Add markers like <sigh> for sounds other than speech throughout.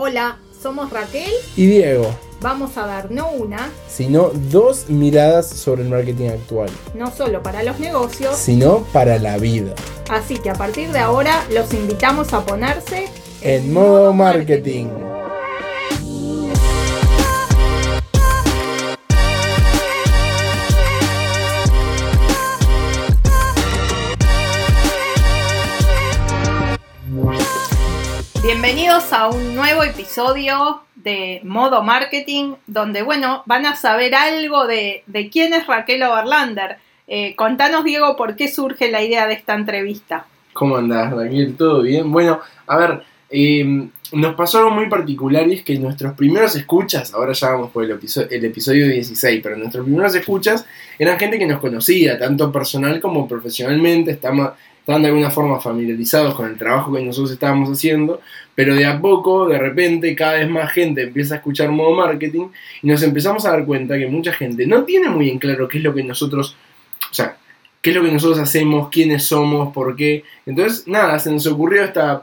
Hola, somos Raquel. Y Diego. Vamos a dar no una, sino dos miradas sobre el marketing actual. no solo para los negocios, Sino para la vida. así que a partir de ahora los invitamos a ponerse En modo marketing. A un nuevo episodio de Modo Marketing, donde, bueno, van a saber algo de, de quién es Raquel Overlander. Eh, contanos, Diego, por qué surge la idea de esta entrevista. ¿Cómo andás, Raquel? ¿Todo bien? Bueno, a ver, eh, nos pasó algo muy particular y es que nuestros primeros escuchas, ahora ya vamos por el episodio, el episodio 16, pero nuestros primeros escuchas eran gente que nos conocía, tanto personal como profesionalmente, estaban, estaban de alguna forma familiarizados con el trabajo que nosotros estábamos haciendo, pero de a poco, de repente, cada vez más gente empieza a escuchar modo marketing y nos empezamos a dar cuenta que mucha gente no tiene muy en claro qué es lo que nosotros, o sea, qué es lo que nosotros hacemos, quiénes somos, por qué. Entonces, nada, se nos ocurrió esta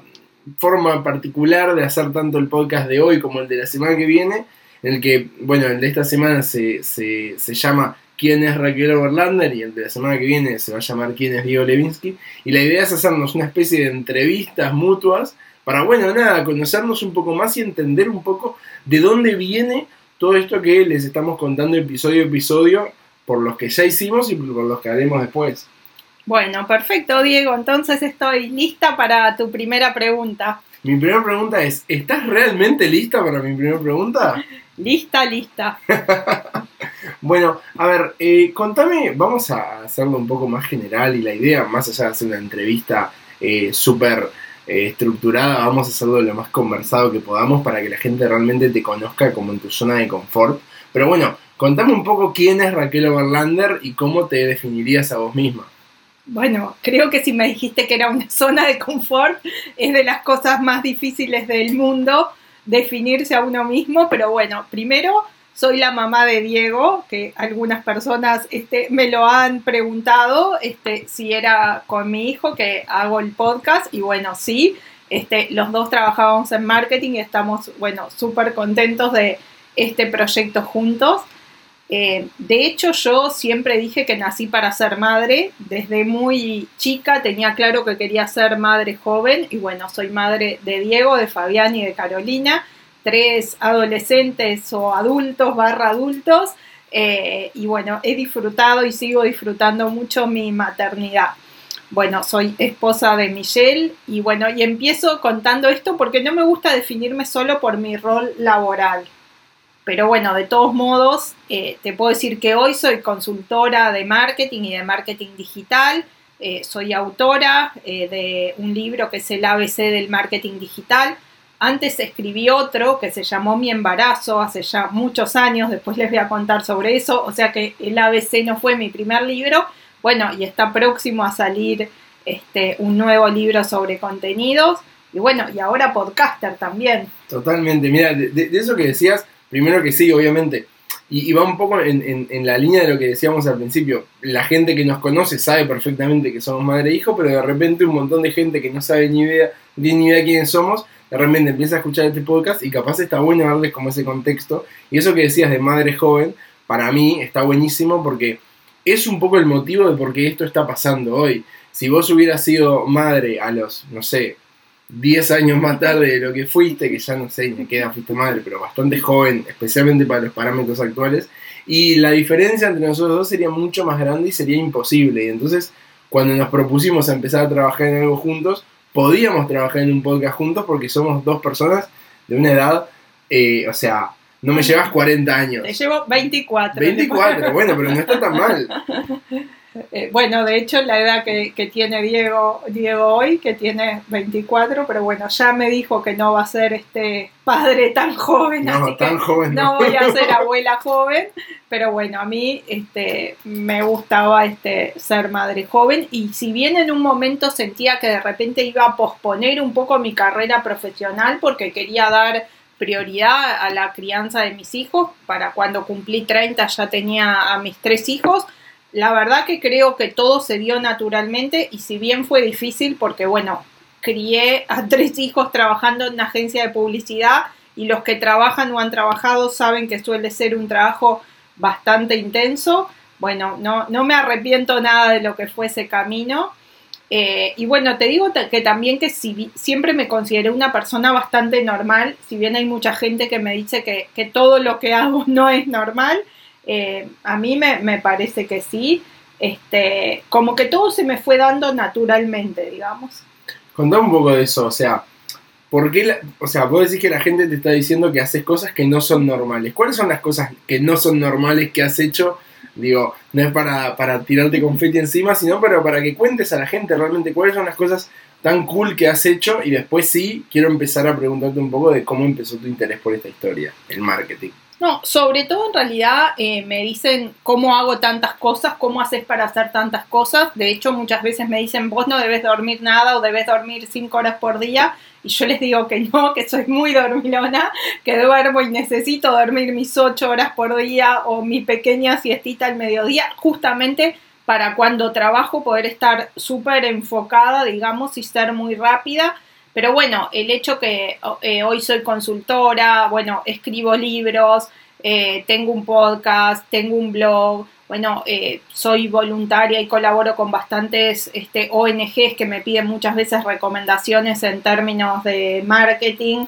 forma particular de hacer tanto el podcast de hoy como el de la semana que viene, en el que, bueno, el de esta semana se, se, se llama ¿Quién es Raquel Overlander? y el de la semana que viene se va a llamar ¿Quién es Diego Levinsky? Y la idea es hacernos una especie de entrevistas mutuas para, bueno, nada, conocernos un poco más y entender un poco de dónde viene todo esto que les estamos contando episodio a episodio, por los que ya hicimos y por los que haremos después. Bueno, perfecto, Diego. Entonces estoy lista para tu primera pregunta. Mi primera pregunta es, ¿estás realmente lista para mi primera pregunta? Lista, lista. <laughs> Bueno, a ver, eh, contame, vamos a hacerlo un poco más general y la idea, más allá de hacer una entrevista eh, súper eh, estructurada, vamos a hacerlo lo más conversado que podamos para que la gente realmente te conozca como en tu zona de confort. Pero bueno, contame un poco quién es Raquel Overlander y cómo te definirías a vos misma. Bueno, creo que si me dijiste que era una <laughs> zona de confort, es de las cosas más difíciles del mundo definirse a uno mismo, pero bueno, primero soy la mamá de Diego, que algunas personas este, me lo han preguntado este, si era con mi hijo que hago el podcast y bueno, sí, este, los dos trabajábamos en marketing y estamos, bueno, súper contentos de este proyecto juntos. Eh, de hecho, yo siempre dije que nací para ser madre. Desde muy chica tenía claro que quería ser madre joven y bueno, soy madre de Diego, de Fabián y de Carolina, tres adolescentes o adultos barra adultos. eh, y bueno, he disfrutado y sigo disfrutando mucho mi maternidad. Bueno, soy esposa de Michelle y bueno, y empiezo contando esto porque no me gusta definirme solo por mi rol laboral. Pero bueno, de todos modos, eh, te puedo decir que hoy soy consultora de marketing y de marketing digital. Eh, soy autora eh, de un libro que es el ABC del marketing digital. Antes escribí otro que se llamó Mi embarazo hace ya muchos años, después les voy a contar sobre eso, o sea que el ABC no fue mi primer libro, bueno, y está próximo a salir este, un nuevo libro sobre contenidos, y bueno, y ahora podcaster también. Totalmente, mira, de, eso que decías, primero que sí, obviamente, y, va un poco en, la línea de lo que decíamos al principio, la gente que nos conoce sabe perfectamente que somos madre e hijo, pero de repente un montón de gente que no sabe ni idea, ni idea quiénes somos, de repente empieza a escuchar este podcast y capaz está bueno darles como ese contexto, y eso que decías de madre joven, para mí está buenísimo porque es un poco el motivo de por qué esto está pasando hoy. Si vos hubieras sido madre a los, no sé, 10 años más tarde de lo que fuiste, que ya no sé, me queda, fuiste madre, pero bastante joven, especialmente para los parámetros actuales, y la diferencia entre nosotros dos sería mucho más grande y sería imposible. Y entonces, cuando nos propusimos a empezar a trabajar en algo juntos, podíamos trabajar en un podcast juntos porque somos dos personas de una edad, eh, o sea, no me llevas 40 años. Te llevo 24. 24, bueno, pero no está tan mal. <laughs> Eh, bueno, de hecho, la edad que, que tiene Diego, Diego hoy, que tiene 24, pero bueno, ya me dijo que no va a ser este padre tan joven, así No, tan que joven. no voy a ser <laughs> abuela joven, pero bueno, a mí este, me gustaba este, ser madre joven y si bien en un momento sentía que de repente iba a posponer un poco mi carrera profesional porque quería dar prioridad a la crianza de mis hijos, para cuando cumplí 30 ya tenía a mis tres hijos, la verdad que creo que todo se dio naturalmente y si bien fue difícil porque bueno, crié a <laughs> tres hijos trabajando en una agencia de publicidad y los que trabajan o han trabajado saben que suele ser un trabajo bastante intenso. Bueno, no, no me arrepiento nada de lo que fue ese camino. Eh, y bueno, te digo que también que si, siempre me consideré una persona bastante normal, si bien hay mucha gente que me dice que, todo lo que hago <laughs> no es normal, eh, a mí me, me, parece que sí. Este, como que todo se me fue dando naturalmente, digamos. Contá un poco de eso, o sea, ¿por qué o sea, vos decís que la gente te está diciendo que haces cosas que no son normales. ¿Cuáles son las cosas que no son normales que has hecho Digo, no es para, para tirarte confeti encima, sino pero para que cuentes a la gente realmente cuáles son las cosas tan cool que has hecho y después sí quiero empezar a preguntarte un poco de cómo empezó tu interés por esta historia, el marketing. No, sobre todo en realidad eh, me dicen cómo hago tantas cosas, cómo haces para hacer tantas cosas. De hecho, muchas veces me dicen, vos no debes dormir nada o debes dormir cinco horas por día. Y yo les digo que no, que soy muy dormilona, que duermo y necesito dormir mis ocho horas por día o mi pequeña siestita al mediodía, justamente para cuando trabajo poder estar súper enfocada, digamos, y ser muy rápida. Pero bueno, el hecho que eh, hoy soy consultora, bueno, escribo libros, eh, tengo un podcast, tengo un blog, bueno, eh, soy voluntaria y colaboro con bastantes este, ONGs que me piden muchas veces recomendaciones en términos de marketing.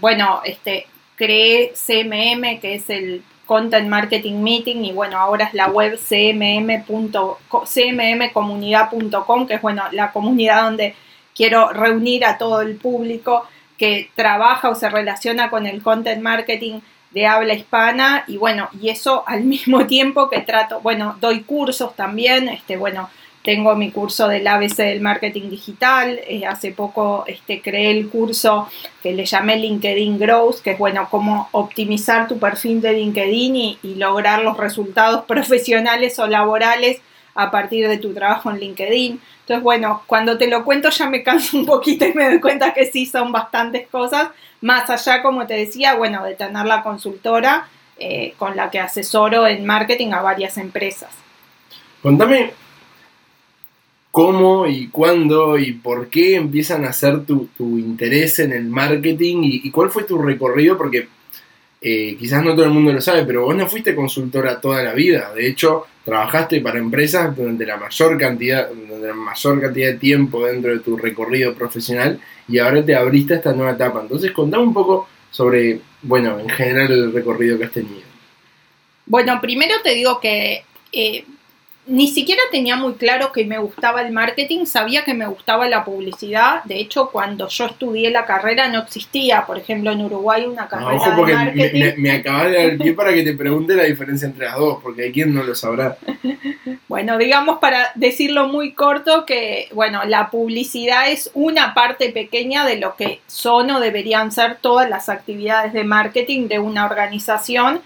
bueno, este, creé CMM, que es el Content Marketing Meeting, y bueno, ahora es la web cmmcomunidad.com, que es bueno, la comunidad donde quiero reunir a todo el público que trabaja o se relaciona con el content marketing de habla hispana y bueno, y eso al <laughs> mismo tiempo que trato, bueno, doy cursos también, este, bueno, tengo mi curso del ABC del marketing digital, eh, hace poco este, creé el curso que le llamé LinkedIn Growth, que es bueno, cómo optimizar tu perfil de LinkedIn y, y lograr los resultados <laughs> profesionales o laborales a partir de tu trabajo en LinkedIn. Entonces, bueno, cuando te lo cuento ya me canso un poquito y me doy cuenta que sí son bastantes cosas, más allá, como te decía, bueno, de tener la consultora eh, con la que asesoro en marketing a varias empresas. Contame cómo y cuándo y por qué empiezan a hacer tu, interés en el marketing y, cuál fue tu recorrido, porque eh, quizás no todo el mundo lo sabe, pero vos no fuiste consultora toda la vida. De hecho, trabajaste para empresas durante la mayor cantidad, durante la mayor cantidad de tiempo dentro de tu recorrido profesional y ahora te abriste a esta nueva etapa. Entonces, contame un poco sobre, bueno, en general el recorrido que has tenido. Bueno, primero te digo que eh, ni siquiera tenía muy claro que me gustaba el marketing, sabía que me gustaba la publicidad. De hecho, cuando yo estudié la carrera no existía, por ejemplo, en Uruguay una carrera ojo porque de marketing. Me, me, acabas de dar pie para que te pregunte la diferencia entre las dos, porque hay quien no lo sabrá. <laughs> bueno, digamos para decirlo muy corto que, bueno, la publicidad es una parte pequeña de lo que son o deberían ser todas las actividades de marketing de una organización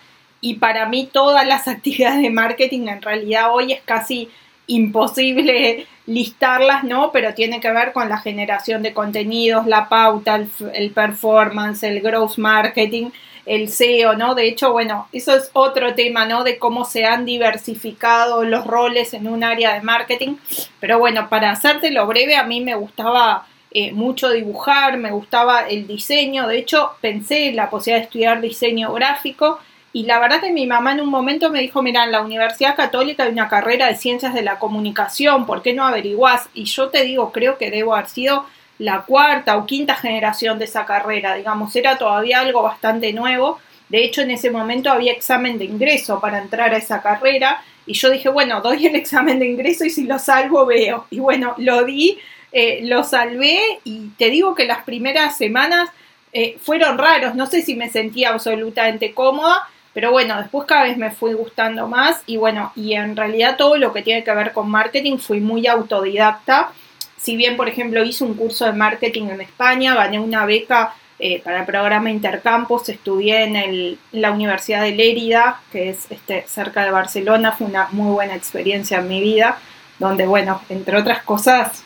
y para mí todas las <laughs> actividades de marketing en realidad hoy es casi imposible listarlas, ¿no? Pero tiene que ver con la generación de contenidos, la pauta, el, performance, el growth marketing, el SEO, ¿no? De hecho, bueno, eso es otro tema, ¿no? De cómo se han diversificado los roles en un área de marketing. Pero bueno, para hacértelo breve, a mí me gustaba eh, mucho dibujar, me gustaba el diseño. De hecho, pensé en la posibilidad de estudiar diseño gráfico y la verdad que mi mamá en un momento me dijo, mira, en la Universidad Católica hay una carrera de ciencias de la comunicación, ¿por qué no averiguás? Y yo te digo, creo que debo haber sido la cuarta o quinta generación de esa carrera, digamos, era todavía algo bastante nuevo. De hecho, en ese momento había examen de ingreso para entrar a esa carrera y yo dije, bueno, doy el examen de ingreso y si lo salvo veo. Y bueno, lo di, eh, lo salvé y te digo que las primeras semanas eh, fueron raros, no sé si me sentía absolutamente cómoda, pero bueno, después cada vez me fui gustando más y bueno, y en realidad todo lo que tiene que ver con marketing fui muy autodidacta. Si bien, por ejemplo, hice un curso de marketing en España, gané una beca eh, para el programa Intercampus, estudié en la Universidad de Lérida, que es este, cerca de Barcelona, fue una muy buena experiencia en mi vida, donde, bueno, entre otras cosas,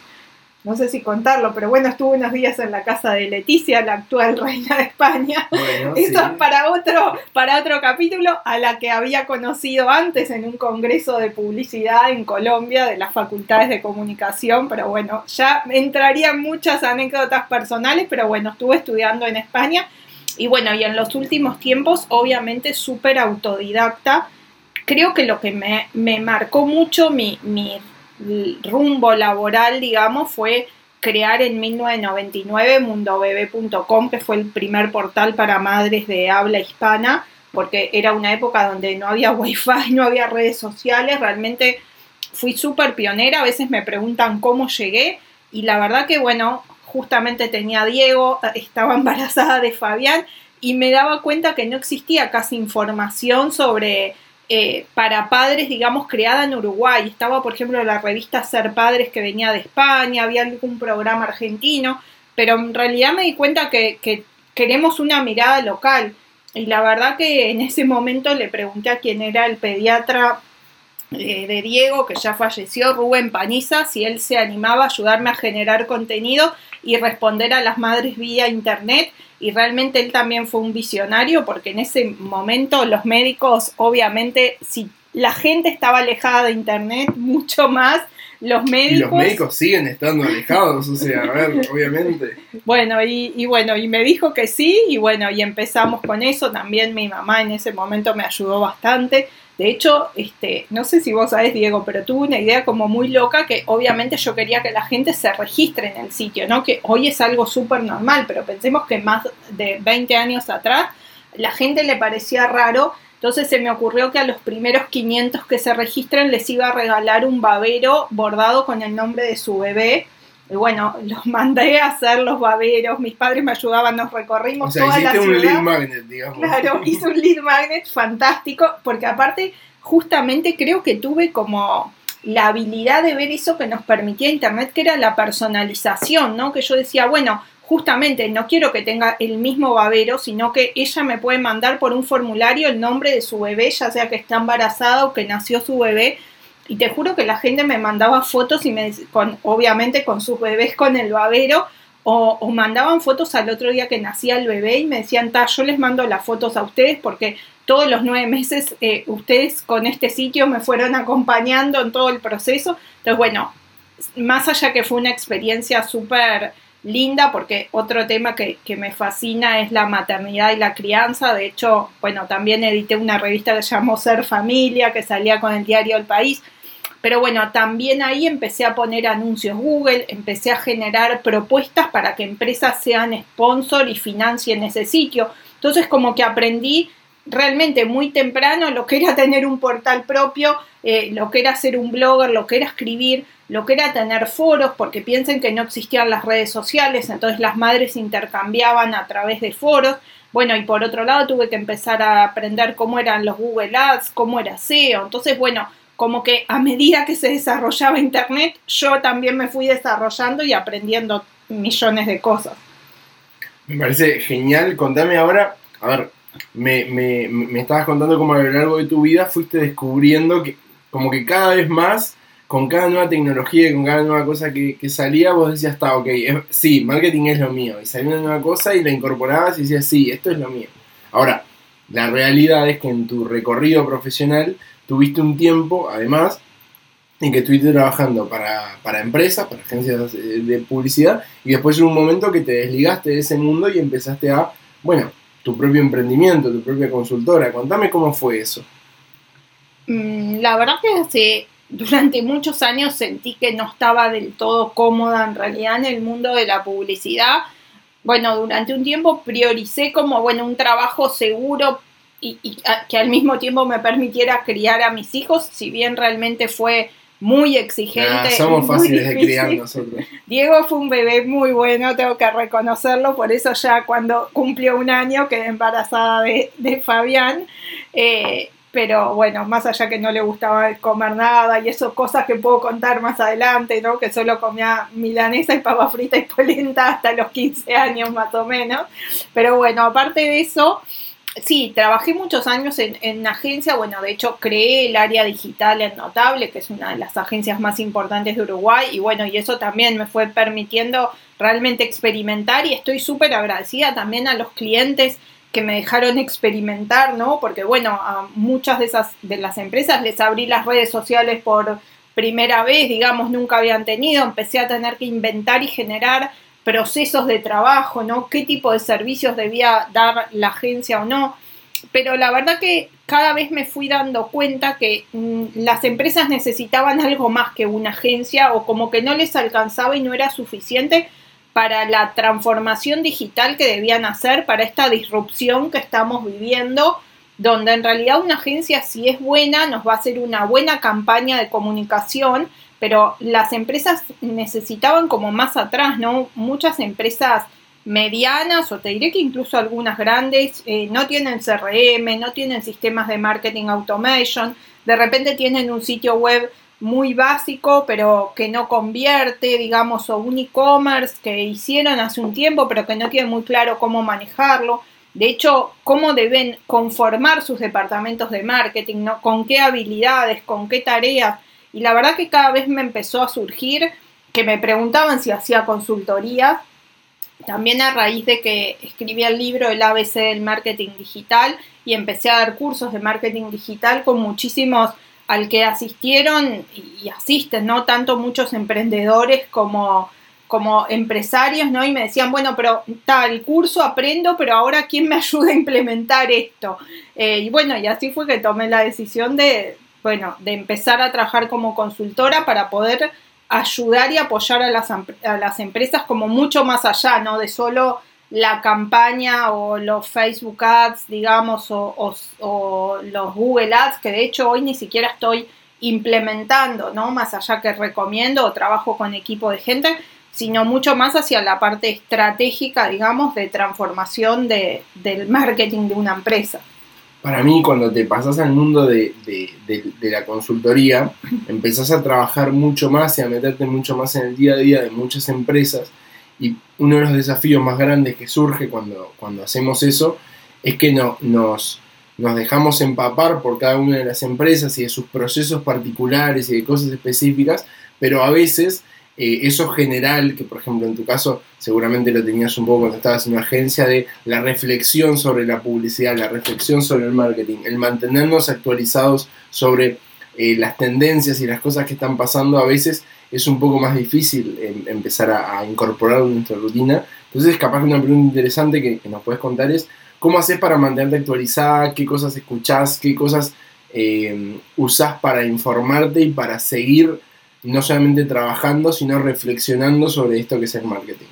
no sé si contarlo, pero bueno, estuve unos días en la casa de Leticia, la actual reina de España. <laughs> Eso es para otro, para otro capítulo, a la que había conocido antes en un congreso de publicidad en Colombia de las facultades de comunicación, pero bueno, ya entrarían muchas anécdotas personales, pero bueno, estuve estudiando en España Y bueno, y en los últimos tiempos, obviamente, súper autodidacta. Creo que lo que me, me marcó mucho mi, mi rumbo laboral, digamos, fue crear en 1999 mundobebé.com, que fue el primer portal para madres de habla hispana, porque era una época donde no había <laughs> wifi, no había redes sociales, realmente fui súper pionera, a veces me preguntan cómo llegué y la verdad que bueno, justamente tenía a Diego, <laughs> estaba embarazada de Fabián y me daba cuenta que no existía casi información sobre eh, para padres, digamos, creada en Uruguay. Estaba, por ejemplo, la revista Ser Padres que venía de España, había algún programa argentino, pero en realidad me di cuenta que, que queremos una mirada local. Y la verdad que en ese momento le pregunté a quién era el pediatra eh, de Diego, que ya falleció, Rubén Paniza, si él se animaba a ayudarme a generar contenido y responder a las madres vía internet. Y realmente él también fue un visionario porque en ese momento los médicos, obviamente, si la gente estaba alejada de internet, <laughs> mucho más los médicos. Y los médicos siguen estando alejados, o sea, a ver, <laughs> obviamente. Bueno, y, y, bueno, y me dijo que sí, y bueno, y empezamos con eso. También mi mamá en ese momento me ayudó bastante. De hecho, este, no sé si vos sabés, Diego, pero tuve una idea como muy loca que obviamente yo quería que la gente se registre en el sitio, ¿no? Que hoy es algo súper normal, pero pensemos que más de 20 años atrás la gente le parecía raro. Entonces se me ocurrió que a los primeros 500 que se registren les iba a regalar un babero bordado con el nombre de su bebé. Y bueno, <laughs> los mandé a hacer los baberos, mis padres me ayudaban, nos recorrimos o sea, toda la ciudad. un lead magnet, digamos. Claro, <laughs> hice un lead magnet fantástico, porque aparte, justamente creo que tuve como la habilidad de ver eso que nos permitía Internet, que era la personalización, ¿no? Que yo decía, bueno, justamente no quiero que tenga el mismo babero, sino que ella me puede mandar por un formulario el nombre de su bebé, ya sea que está embarazada o que nació su bebé, y te juro que la gente me mandaba fotos y me con obviamente con sus bebés con el babero o, mandaban fotos al otro día que nacía el bebé y me decían, ta, yo les mando las fotos a ustedes porque todos los nueve meses eh, ustedes con este sitio me fueron acompañando en todo el proceso. Entonces, bueno, más allá que fue una experiencia súper linda, porque otro tema que, me fascina es la maternidad y la crianza. De hecho, bueno, también edité una revista que se llamó Ser Familia, que salía con el diario El País. Pero bueno, también ahí empecé a poner anuncios Google, empecé a generar propuestas para que empresas sean sponsor y financien ese sitio. Entonces como que aprendí realmente muy temprano lo que era tener un portal propio, eh, lo que era ser un blogger, lo que era escribir, lo que era tener foros, porque piensen que no existían las redes sociales, entonces las madres intercambiaban a través de foros. Bueno, y por otro lado tuve que empezar a aprender cómo eran los Google Ads, cómo era SEO. Entonces, bueno, como que a medida que se desarrollaba Internet, yo también me fui desarrollando y aprendiendo millones de cosas. Me parece genial. Contame ahora, a ver, me, me, estabas contando cómo a lo largo de tu vida fuiste descubriendo que como que cada vez más, con cada nueva tecnología y con cada nueva cosa que, que salía, vos decías, está, ok, sí, marketing es lo mío. Y salía una nueva cosa y la incorporabas y decías, sí, esto es lo mío. Ahora, la realidad es que en tu recorrido profesional tuviste un tiempo, además, en que estuviste trabajando para, para empresas, para agencias de publicidad, y después en un momento que te desligaste de ese mundo y empezaste a, bueno, tu propio emprendimiento, tu propia consultora. Contame cómo fue eso. Mm, la verdad que durante muchos años sentí que no estaba del todo cómoda en realidad en el mundo de la publicidad. Bueno, durante un tiempo prioricé como, bueno, un trabajo seguro y, que al mismo tiempo me permitiera criar a mis hijos, si bien realmente fue muy exigente. Ah, somos fáciles de criar nosotros. <laughs> Diego fue un bebé muy bueno, tengo que reconocerlo, por eso ya cuando cumplió un año quedé embarazada de, de Fabián. Eh, pero bueno, más allá que no le gustaba comer nada y eso, cosas que puedo contar más adelante, ¿no? Que solo comía milanesa y papa frita y polenta hasta los 15 años más o menos. Pero bueno, aparte de eso, Sí, trabajé muchos años en, en agencia, bueno, de hecho creé el área digital en Notable, que es una de las agencias más importantes de Uruguay, y bueno, y eso también me fue permitiendo realmente experimentar y estoy súper agradecida también a los clientes que me dejaron experimentar, ¿no? Porque bueno, a muchas de esas de las empresas les abrí las redes sociales por primera vez, digamos, nunca habían tenido, empecé a tener que inventar y generar procesos de trabajo, ¿no? ¿Qué tipo de servicios debía dar la agencia o no? Pero la verdad que cada vez me fui dando cuenta que mm, las empresas necesitaban algo más que una agencia o como que no les alcanzaba y no era suficiente para la transformación digital que debían hacer, para esta disrupción que estamos viviendo, donde en realidad una agencia si es buena nos va a hacer una buena campaña de comunicación, pero las empresas necesitaban como más atrás, ¿no? Muchas empresas medianas o te diré que incluso algunas grandes eh, no tienen CRM, no tienen sistemas de marketing automation, de repente tienen un sitio web muy básico pero que no convierte, digamos, o un e-commerce que hicieron hace un tiempo pero que no tiene muy claro cómo manejarlo. De hecho, cómo deben conformar sus departamentos de marketing, ¿no? Con qué habilidades, con qué tareas. Y la verdad que cada vez me empezó a surgir que me preguntaban si hacía consultoría también a raíz de que escribí el libro El ABC del marketing digital y empecé a dar cursos de marketing digital con muchísimos al que asistieron y asisten, ¿no? Tanto muchos emprendedores como, como empresarios, ¿no? Y me decían, bueno, pero tal curso aprendo, pero ahora ¿quién me <laughs> ayuda a implementar esto? Eh, y bueno, y así fue que tomé la decisión de, bueno, de empezar a trabajar como consultora para poder ayudar y apoyar a las, a las empresas como mucho más allá, ¿no? De solo la campaña o los Facebook Ads, digamos, o, los Google Ads, que de hecho hoy ni siquiera estoy implementando, ¿no? Más allá que recomiendo o trabajo con equipo de gente, sino mucho más hacia la parte estratégica, digamos, de transformación de, del marketing de una empresa para mí cuando te pasas al mundo de, la consultoría, empezás a trabajar mucho más y a meterte mucho más en el día a día de muchas empresas. Y uno de los desafíos más grandes que surge cuando, cuando hacemos eso es que no, nos, nos dejamos empapar por cada una de las empresas y de sus procesos particulares y de cosas específicas, pero a veces eh, eso general, que por ejemplo en tu caso seguramente lo tenías un poco cuando estabas en una agencia, de la reflexión sobre la publicidad, la reflexión sobre el marketing, el mantenernos actualizados sobre eh, las tendencias y las cosas que están pasando, a veces es un poco más difícil em, empezar a, incorporar en nuestra rutina. Entonces, capaz una pregunta interesante que, nos puedes contar es, ¿cómo haces para mantenerte actualizada? ¿Qué cosas escuchás? ¿Qué cosas eh, usás para informarte y para seguir no solamente trabajando, sino reflexionando sobre esto que es el marketing?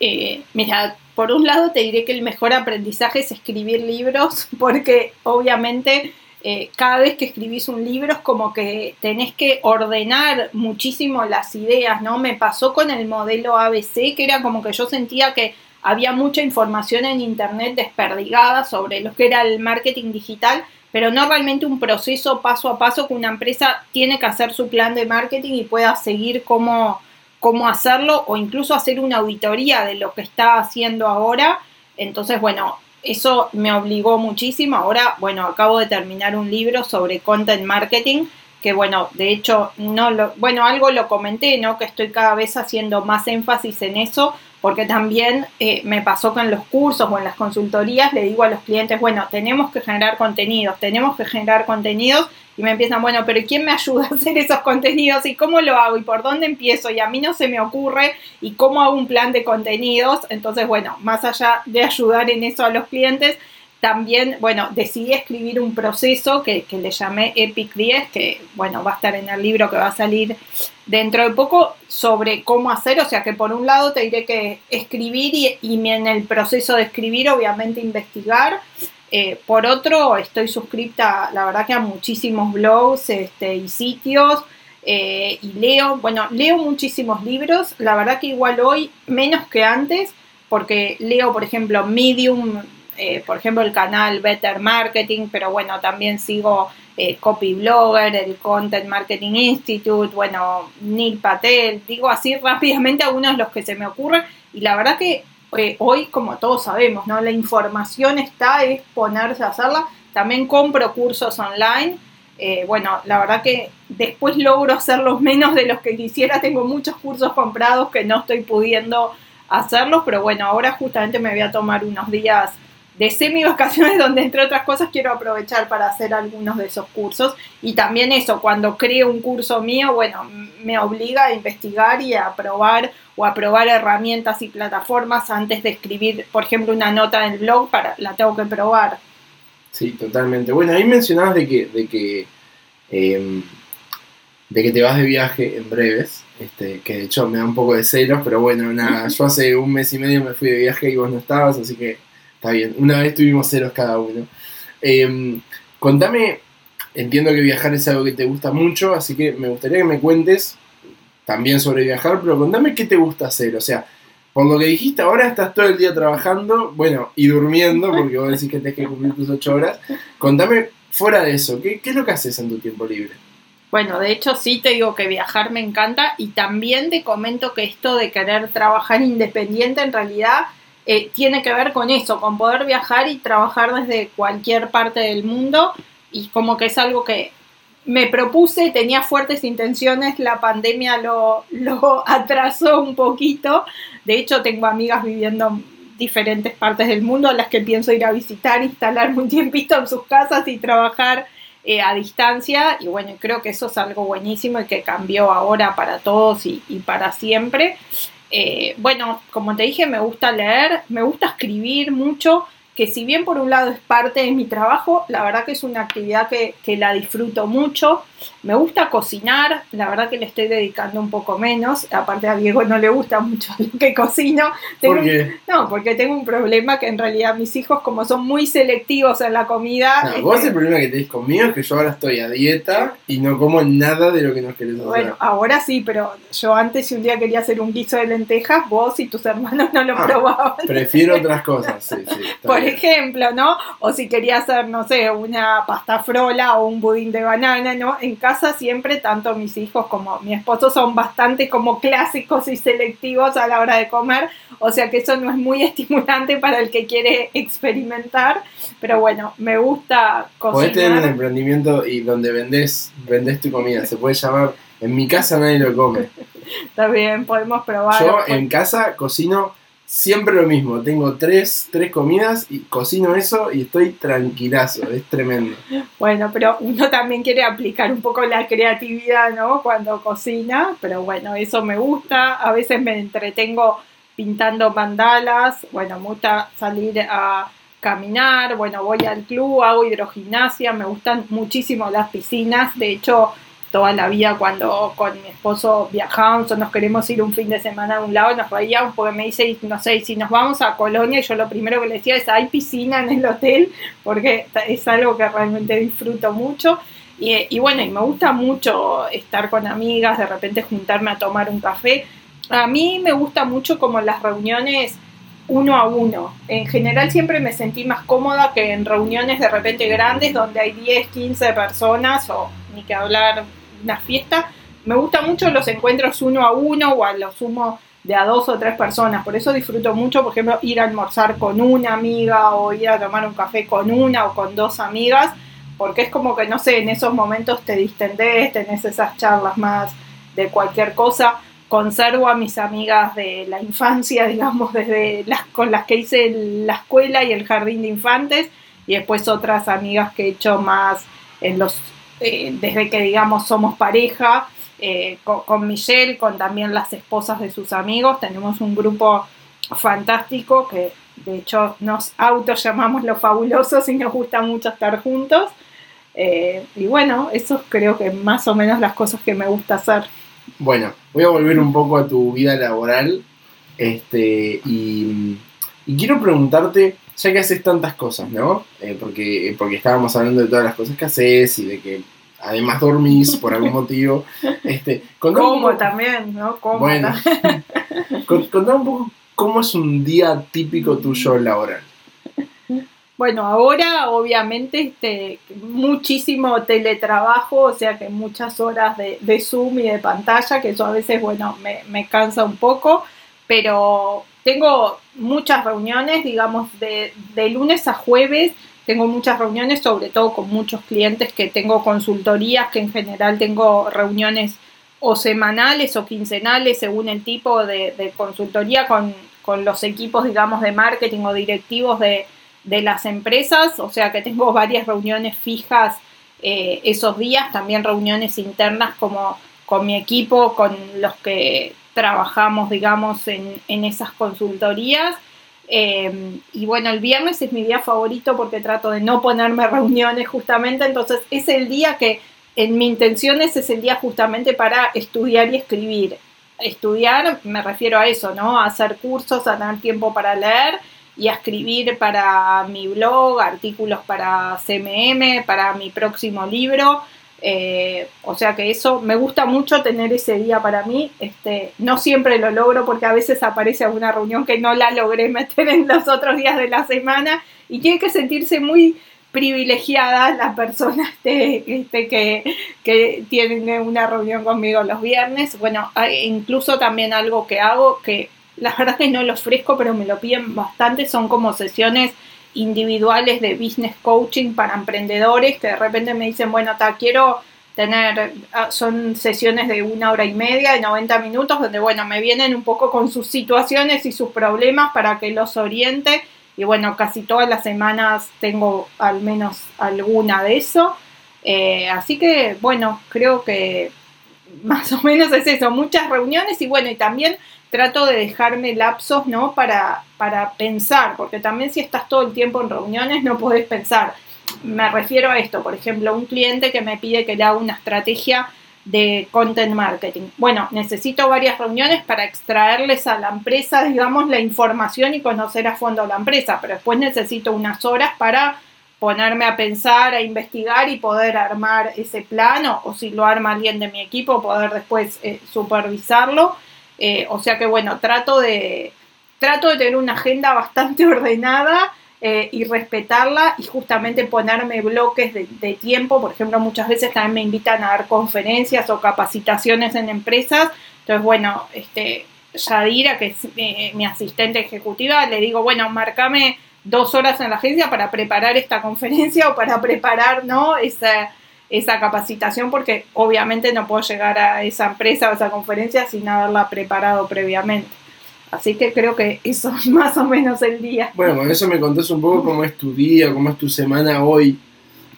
Eh, mira, por un lado te diré que el mejor aprendizaje es escribir libros, <laughs> porque obviamente eh, cada vez que escribís un libro es como que tenés que ordenar muchísimo las ideas, ¿no? Me pasó con el modelo ABC, que era como que yo sentía que había mucha información en Internet desperdigada sobre lo que era el marketing digital, pero no realmente un proceso paso a paso que una empresa tiene que hacer su plan de marketing y pueda seguir cómo, cómo hacerlo o incluso hacer una auditoría de lo que está haciendo ahora. Entonces, bueno, eso me obligó muchísimo. Ahora, bueno, acabo de terminar un libro sobre content marketing que bueno, de hecho, no lo, bueno, algo lo comenté, ¿no? Que estoy cada vez haciendo más énfasis en eso, porque también eh, me pasó con los cursos o en las consultorías, le digo a los clientes, bueno, tenemos que generar contenidos, tenemos que generar contenidos, y me empiezan, bueno, pero ¿quién me ayuda a hacer esos contenidos? ¿Y cómo lo hago? ¿Y por dónde empiezo? Y a mí no se me ocurre, ¿y cómo hago un plan de contenidos? Entonces, bueno, más allá de ayudar en eso a los clientes, también, bueno, decidí escribir un proceso que, le llamé Epic 10, que, bueno, va a estar en el libro que va a salir dentro de poco, sobre cómo hacer. O sea que por un lado te diré que escribir y, en el proceso de escribir, obviamente, investigar. Eh, por otro, estoy suscripta, la verdad que a muchísimos blogs este, y sitios. Eh, y leo, bueno, leo muchísimos libros, la verdad que igual hoy menos que antes, porque leo, por ejemplo, Medium, eh, por ejemplo, el canal Better Marketing, pero bueno, también sigo eh, Copy Blogger, el Content Marketing Institute, bueno, Neil Patel, digo así <laughs> rápidamente algunos de los que se me ocurren y la verdad que eh, hoy, como todos sabemos, ¿no? La información está, es ponerse a hacerla. También compro cursos online. bueno, la verdad que después logro hacerlos menos de los que quisiera. Tengo muchos cursos comprados que no estoy pudiendo hacerlos, pero bueno, ahora justamente me voy a tomar unos días de semi vacaciones <laughs> donde entre otras cosas quiero aprovechar para hacer algunos de esos cursos y también eso, cuando creo un curso mío, bueno, me obliga a investigar y a probar o a probar herramientas y plataformas antes de escribir, por ejemplo, una nota en el blog, para, la tengo que probar. Sí, totalmente. Bueno, ahí mencionabas de que, de que, em, de que te vas de viaje en breves, este, que de hecho me da un poco de celos, pero bueno, nada, <laughs> yo hace un mes y medio me fui de viaje y vos no estabas, así que está bien. Una vez tuvimos celos cada uno. Em, contame, entiendo que viajar es algo que te gusta mucho, así que me gustaría que me cuentes también sobre viajar, pero contame qué te gusta hacer. O sea, por lo que dijiste, ahora estás todo el día trabajando, bueno, y durmiendo, porque vos decís que tenés que cumplir tus ocho horas. Contame fuera de eso, ¿qué, qué es lo que haces en tu tiempo libre? Bueno, de hecho sí te digo que viajar me encanta y también te comento que esto de querer trabajar independiente en realidad eh, tiene que ver con eso, con poder viajar y trabajar desde cualquier parte del mundo. Y como que es algo que me propuse, tenía fuertes intenciones, la pandemia lo, <laughs> lo atrasó un poquito, de hecho tengo amigas viviendo en diferentes partes del mundo a las que pienso ir a visitar, instalarme un tiempito en sus casas y trabajar eh, a distancia. Y bueno, creo que eso es algo buenísimo y que cambió ahora para todos y, y para siempre. Eh, bueno, como te dije, me gusta leer, me gusta escribir mucho, que si bien por un lado es parte de mi trabajo, la verdad que es una actividad que, que, la disfruto mucho. Me gusta cocinar, la verdad que le estoy dedicando un poco menos. Aparte a Diego no le gusta mucho <laughs> lo que cocino. Tengo, ¿Por qué? No, porque tengo un problema que en realidad mis hijos, como son muy selectivos en la comida... No, vos este, el problema que tenés conmigo es que yo ahora estoy a dieta y no como nada de lo que nos querés hacer. Bueno, ahora sí, pero yo antes si un día quería hacer un guiso de lentejas, vos y tus hermanos no lo ah, probaban. Prefiero otras cosas, sí, sí. <laughs> Por bien. ejemplo, ¿no? O si quería hacer, no sé, una pasta frola o un budín de banana, ¿no? En casa siempre, tanto mis hijos como mi esposo son bastante como clásicos y selectivos a la hora de comer, o sea que eso no es muy <laughs> estimulante para el que quiere experimentar, pero bueno, me gusta cocinar. Podés tener un emprendimiento y donde vendés, vendés tu comida, se puede llamar, en mi casa nadie lo come. <laughs> Está bien, podemos probar. Yo en casa cocino siempre lo mismo. Tengo tres, tres comidas y cocino eso y estoy tranquilazo. Es tremendo. Bueno, pero uno también quiere aplicar un poco la creatividad, ¿no? Cuando cocina. Pero bueno, eso me gusta. A veces me entretengo pintando mandalas. Bueno, me gusta salir a caminar. Bueno, voy al club, hago hidrogimnasia. Me gustan muchísimo las piscinas. De hecho, toda la vida cuando con mi esposo viajamos o nos queremos ir un fin de semana a un lado, nos reíamos porque me dice, no sé, si nos vamos a Colonia, yo lo primero que le decía es, hay piscina en el hotel, porque es algo que realmente disfruto mucho. Y, y bueno, y me gusta mucho estar con amigas, de repente juntarme a tomar un café. A mí me gusta mucho como las reuniones uno a uno. En general siempre me sentí más cómoda que en reuniones de repente grandes donde hay 10, 15 personas o ni que hablar una fiesta, me gustan mucho los encuentros uno a uno o a lo sumo de a dos o tres personas. Por eso disfruto mucho, por ejemplo, ir a almorzar con una amiga o ir a tomar un café con una o con dos amigas, porque es como que, no sé, en esos momentos te distendés, tenés esas charlas más de cualquier cosa. Conservo a mis amigas de la infancia, <laughs> digamos, desde las con las que hice la escuela y el jardín de infantes, y después otras amigas que he hecho más en los eh, desde que digamos somos pareja, eh, con, Michelle, con también las esposas de sus amigos, tenemos un grupo fantástico que de hecho nos auto llamamos los fabulosos y nos gusta mucho estar juntos. Eh, y bueno, eso creo que más o menos las cosas que me gusta hacer. Bueno, voy a volver un poco a tu vida laboral. Este, y, y quiero preguntarte, ya que haces tantas cosas, ¿no? Eh, porque, porque estábamos hablando de todas las cosas que haces y de que además dormís por algún <laughs> motivo. Este, ¿Cómo también, ¿no? ¿Cómo bueno, contame un poco cómo es un día típico tuyo laboral. Bueno, ahora obviamente este, muchísimo teletrabajo, o sea que muchas horas de, de Zoom y de pantalla, que eso a veces, bueno, me, me cansa un poco, pero tengo muchas reuniones, digamos, de, lunes a jueves. Tengo muchas reuniones, sobre todo con muchos clientes que tengo consultorías, que en general tengo reuniones o semanales o quincenales según el tipo de, de consultoría con, con, los equipos, digamos, de marketing o directivos de, de las empresas, o sea que tengo varias reuniones fijas eh, esos días, también reuniones internas como con mi equipo, con los que trabajamos, digamos, en, en esas consultorías. Eh, y bueno, el viernes es mi día favorito porque trato de no ponerme <laughs> reuniones justamente, entonces es el día que en mi intención es el día justamente para estudiar y escribir. Estudiar, me refiero a eso, ¿no? A hacer cursos, a tener tiempo para leer y a escribir para mi blog, artículos para CMM, para mi próximo libro. Eh, o sea que eso me gusta mucho tener ese día para mí. Este, no siempre lo logro porque a veces aparece alguna reunión que no la logré <laughs> meter en los otros días de la semana y tiene que sentirse muy privilegiada la persona <laughs> este, este, que, que tiene una reunión conmigo los viernes. Bueno, incluso también algo que hago que la verdad que no lo ofrezco, pero me lo piden bastante, son como sesiones individuales de business coaching para emprendedores que de repente me dicen, bueno, ta, quiero tener, ah, son sesiones de una hora y media, de 90 minutos, donde, bueno, me vienen un poco con sus situaciones y sus problemas para que los oriente. Y bueno, casi todas las semanas tengo al menos alguna de eso. Eh, así que, bueno, creo que más o menos es eso, muchas reuniones y bueno, y también trato de dejarme lapsos, ¿no? Para, para pensar, porque también si estás todo el tiempo en reuniones no podés pensar. Me refiero a esto, por ejemplo, un cliente que me pide que le haga una estrategia de content marketing. Bueno, necesito varias reuniones para extraerles a la empresa, digamos, la información y conocer a fondo la empresa, pero después necesito unas horas para ponerme a pensar, a investigar y poder armar ese plano, o si lo arma alguien de mi equipo, poder después eh, supervisarlo. Eh, o sea que bueno, trato de, trato de tener una agenda bastante <laughs> ordenada eh, y respetarla y justamente ponerme bloques de, tiempo. Por ejemplo, muchas veces también me invitan a dar conferencias o capacitaciones en empresas. Entonces, bueno, este, Yadira, que es mi asistente ejecutiva, le digo, bueno, marcame dos horas en la agencia para preparar esta conferencia o para preparar, ¿no? Esa, esa capacitación porque obviamente no puedo llegar a esa empresa o a esa conferencia sin haberla preparado previamente. Así que creo que eso es <laughs> más o menos el día. Bueno, con eso me contás un poco cómo es tu día, cómo es tu semana hoy.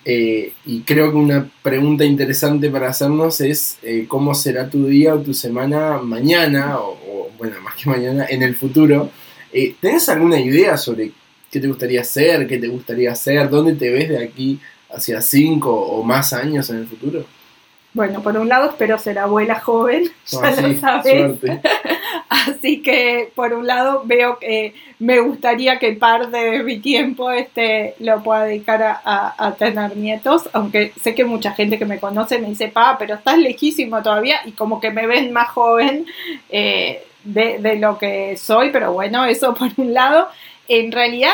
Eh, y creo que una pregunta interesante para hacernos es eh, cómo será tu día o tu semana mañana, o, bueno, más que mañana, en el futuro. Eh, ¿Tenés alguna idea sobre qué te gustaría hacer, qué te gustaría hacer, dónde te ves de aquí hacia cinco o más años en el futuro? Bueno, por un lado espero ser abuela joven, ah, ya lo sabes. <laughs> Así que por un lado veo que me gustaría que parte de mi tiempo este, lo pueda dedicar a, tener nietos, aunque sé que mucha gente que me conoce me dice, pa, pero estás lejísimo todavía y como que me ven más joven eh, de, de lo que soy, pero bueno, eso por un lado. En realidad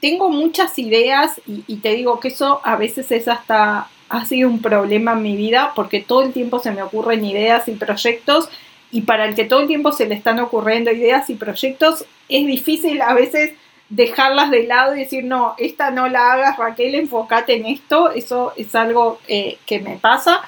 tengo muchas ideas y, te digo que eso a veces es hasta, ha sido un problema en mi vida porque todo el tiempo se me ocurren ideas y proyectos y para el que todo el tiempo se le están ocurriendo ideas y proyectos es difícil a veces dejarlas de lado y decir, no, esta no la hagas Raquel, enfócate en esto, eso es algo eh, que me pasa,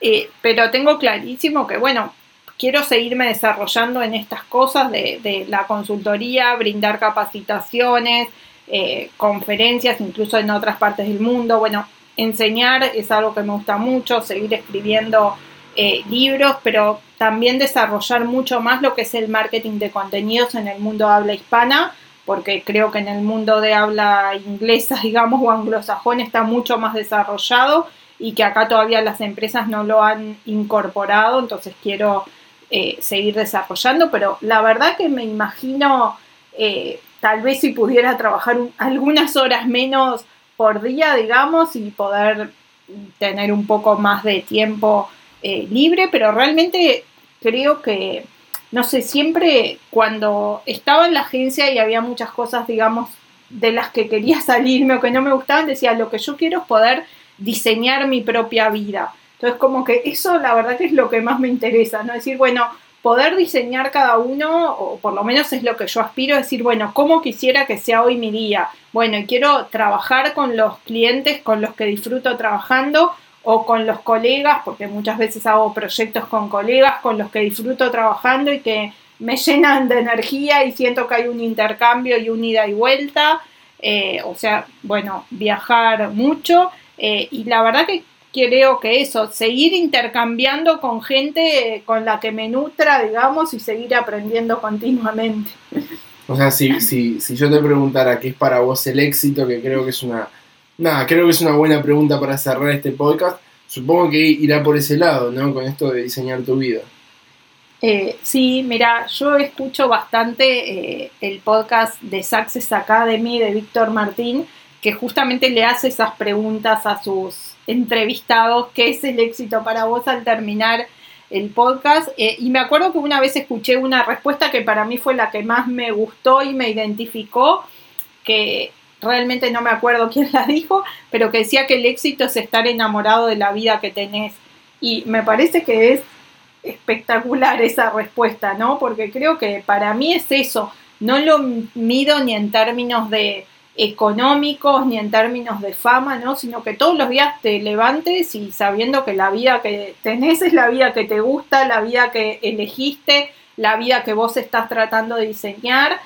eh, pero tengo clarísimo que, bueno, quiero seguirme desarrollando en estas cosas de, de la consultoría, brindar capacitaciones, eh, conferencias, incluso en otras partes del mundo. Bueno, enseñar es algo que me gusta mucho, seguir escribiendo eh, libros, pero también desarrollar mucho más lo que es el marketing de contenidos en el mundo de habla hispana, porque creo que en el mundo de habla inglesa, <laughs> digamos, o anglosajón está mucho más desarrollado y que acá todavía las empresas no lo han incorporado, entonces quiero eh, seguir desarrollando, pero la verdad que me imagino tal vez si pudiera trabajar algunas horas menos por día, digamos, y poder tener un poco más de tiempo eh, libre, pero realmente creo que, no sé, siempre cuando estaba en la agencia y había muchas cosas, digamos, de las que quería <laughs> salirme o que no me gustaban, decía, lo que yo quiero es poder diseñar mi propia vida. Entonces, como que eso la verdad que es lo que más me interesa, ¿no? Decir, bueno, poder diseñar cada uno, o por lo menos es lo que yo aspiro, decir, bueno, ¿cómo quisiera que sea hoy mi día? Bueno, quiero trabajar con los clientes con los que disfruto trabajando o con los colegas, porque muchas veces hago proyectos con colegas con los que disfruto trabajando y que me llenan de energía y siento que hay un intercambio y un ida y vuelta. eh, o sea, bueno, viajar mucho eh, y la verdad que creo que eso, seguir intercambiando con gente con la que me nutra, digamos, y seguir aprendiendo continuamente. O sea, si, si, si yo te preguntara qué es para vos el éxito, que creo que es una... Nada, creo que es una buena pregunta para cerrar este podcast. Supongo que irá por ese lado, ¿no? Con esto de diseñar tu vida. Eh, sí, mira, yo escucho bastante eh, el podcast de Success Academy de Víctor Martín, que justamente le hace esas preguntas a sus entrevistados, ¿qué es el éxito para vos al terminar el podcast? Eh, y me acuerdo que una vez escuché una respuesta que para mí fue la que más me gustó y me identificó, que realmente no me acuerdo <laughs> quién la dijo, pero que decía que el éxito es estar enamorado de la vida que tenés. Y me parece que es espectacular esa respuesta, ¿no? Porque creo que para mí es eso, no lo mido ni en términos de económicos ni en términos de fama, ¿no? Sino que todos los días te levantes y sabiendo que la vida que tenés es la vida que te gusta, la vida que elegiste, la vida que vos estás tratando de diseñar.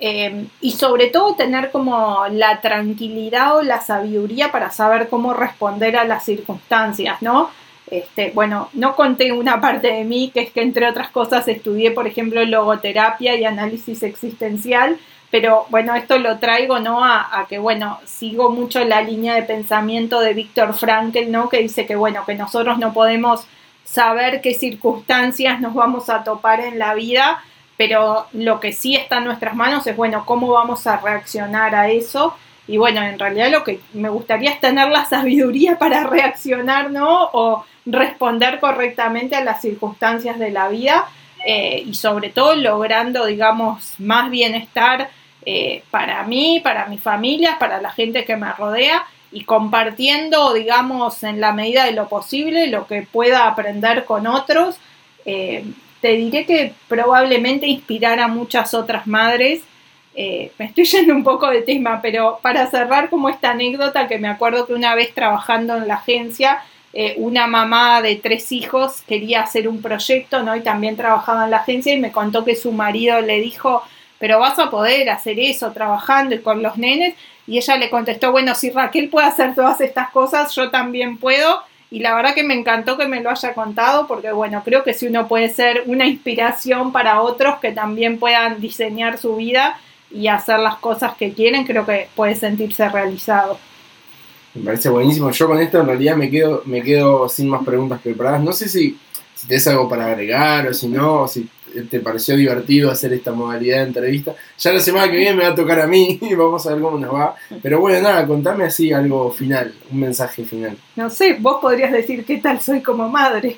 Eh, y sobre todo tener como la tranquilidad o la sabiduría para saber cómo responder a las circunstancias, ¿no? Este, bueno, no conté una parte de mí, que es que entre otras cosas estudié, por ejemplo, logoterapia y análisis existencial, pero bueno, esto lo traigo, ¿no? A, que, bueno, sigo mucho la línea de pensamiento de Víctor Frankl, ¿no? Que dice que, bueno, que nosotros no podemos saber qué circunstancias nos vamos a topar en la vida, pero lo que sí está en nuestras manos es, bueno, cómo vamos a reaccionar a eso. Y bueno, en realidad lo que me gustaría es tener la sabiduría <laughs> para reaccionar, ¿no? O responder correctamente a las circunstancias de la vida eh, y sobre todo logrando, digamos, más bienestar eh, para mí, para mi familia, para la gente que me rodea y compartiendo, digamos, en la medida de lo posible lo que pueda aprender con otros. Eh, te diré que probablemente inspirar a muchas otras madres. me estoy <laughs> yendo un poco de tema, pero para cerrar como esta anécdota que me acuerdo que una vez trabajando en la agencia, eh, una mamá de tres hijos quería hacer un proyecto, ¿no? Y también trabajaba en la agencia y me contó que su marido le dijo, pero vas a poder hacer eso trabajando y con los nenes. Y ella le contestó, bueno, si Raquel puede hacer todas estas cosas, yo también puedo. Y la verdad que me encantó que me lo haya contado porque, bueno, creo que si uno puede ser una inspiración para otros que también puedan diseñar su vida y hacer las cosas que quieren, creo que puede sentirse realizado. Me parece buenísimo. Yo con esto en realidad me quedo, sin más preguntas preparadas. No sé si, tienes algo para agregar o si no, si te pareció divertido hacer esta modalidad de entrevista. Ya la semana que viene me va a tocar a mí <laughs> y vamos a ver cómo nos va. Pero bueno, nada, contame así algo final, un mensaje final. No sé, vos podrías decir qué tal soy como madre.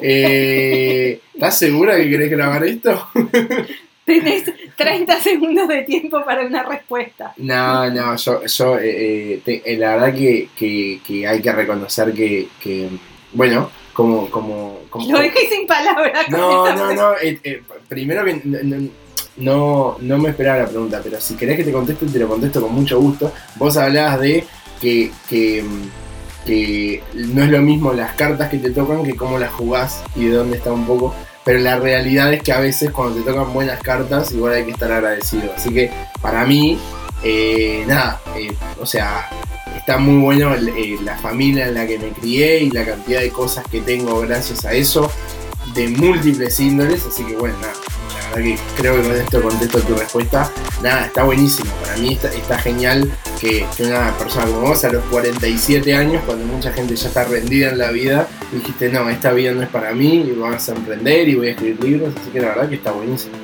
Eh, ¿Estás segura que querés grabar esto? <laughs> Tenés 30 segundos de tiempo para una respuesta. No, no, yo, yo eh, eh, eh, la verdad que, hay que reconocer que, bueno, como... como, Lo dejé sin palabras. No, no, no, primero que no, no, me esperaba la pregunta, pero si querés que te conteste, te lo contesto con mucho gusto. Vos hablabas de que, que, que no es lo mismo las cartas que te tocan que cómo las jugás y de dónde está un poco pero la realidad es que a veces cuando te tocan buenas cartas, igual hay que estar agradecido. Así que para mí, eh, nada, eh, o sea, está muy bueno eh, la familia en la que me crié y la cantidad de cosas que tengo gracias a eso, de múltiples índoles, así que bueno, nada, que creo que con esto contesto tu respuesta. Nada, está buenísimo. Para mí está, genial que, una persona como vos a los 47 años, cuando mucha gente ya está rendida en la vida, dijiste, no, esta vida no es para mí, y vas a emprender y voy a escribir libros, así que la verdad que está buenísimo.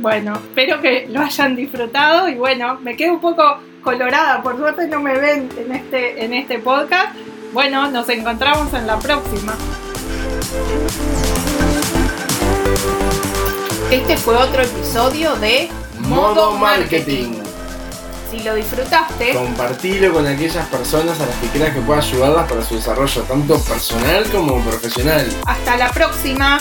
Bueno, espero que lo hayan disfrutado y bueno, me quedo un poco colorada, por suerte no me ven en este, en este podcast. Bueno, nos encontramos en la próxima. Este fue otro episodio de Modo Marketing. Si lo disfrutaste, compartilo con aquellas personas a las que creas que pueda ayudarlas para su desarrollo tanto personal como profesional. Hasta la próxima.